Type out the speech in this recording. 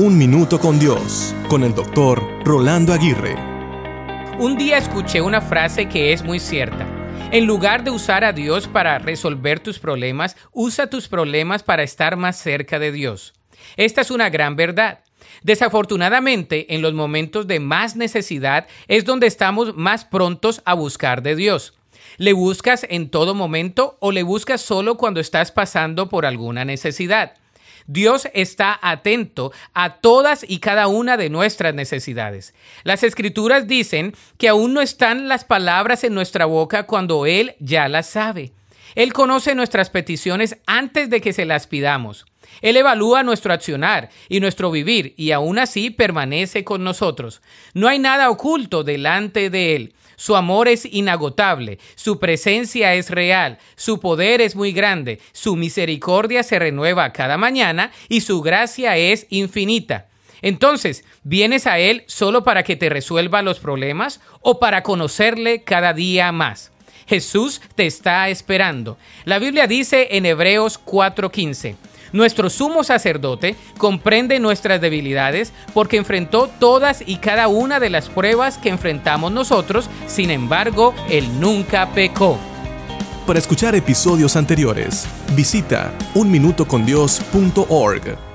Un Minuto con Dios, con el doctor Rolando Aguirre. Un día escuché una frase que es muy cierta. En lugar de usar a Dios para resolver tus problemas, usa tus problemas para estar más cerca de Dios. Esta es una gran verdad. Desafortunadamente, en los momentos de más necesidad es donde estamos más prontos a buscar de Dios. ¿Le buscas en todo momento o le buscas solo cuando estás pasando por alguna necesidad? Dios está atento a todas y cada una de nuestras necesidades. Las escrituras dicen que aún no están las palabras en nuestra boca cuando Él ya las sabe. Él conoce nuestras peticiones antes de que se las pidamos. Él evalúa nuestro accionar y nuestro vivir y aún así permanece con nosotros. No hay nada oculto delante de Él. Su amor es inagotable, su presencia es real, su poder es muy grande, su misericordia se renueva cada mañana y su gracia es infinita. Entonces, ¿vienes a Él solo para que te resuelva los problemas o para conocerle cada día más? Jesús te está esperando. La Biblia dice en Hebreos 4:15, nuestro sumo sacerdote comprende nuestras debilidades porque enfrentó todas y cada una de las pruebas que enfrentamos nosotros, sin embargo, él nunca pecó. Para escuchar episodios anteriores, visita unminutocondios.org.